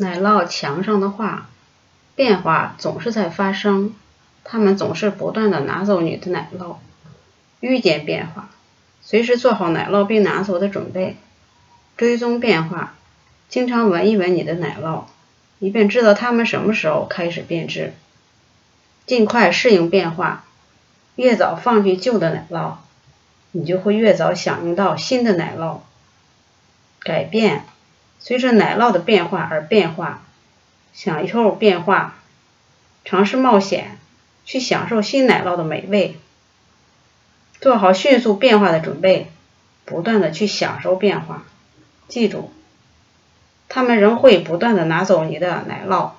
奶酪墙上的画，变化总是在发生，他们总是不断的拿走你的奶酪。预见变化，随时做好奶酪被拿走的准备。追踪变化，经常闻一闻你的奶酪，以便知道它们什么时候开始变质。尽快适应变化，越早放弃旧的奶酪，你就会越早享用到新的奶酪。改变。随着奶酪的变化而变化，享受变化，尝试冒险，去享受新奶酪的美味，做好迅速变化的准备，不断的去享受变化。记住，他们仍会不断的拿走你的奶酪。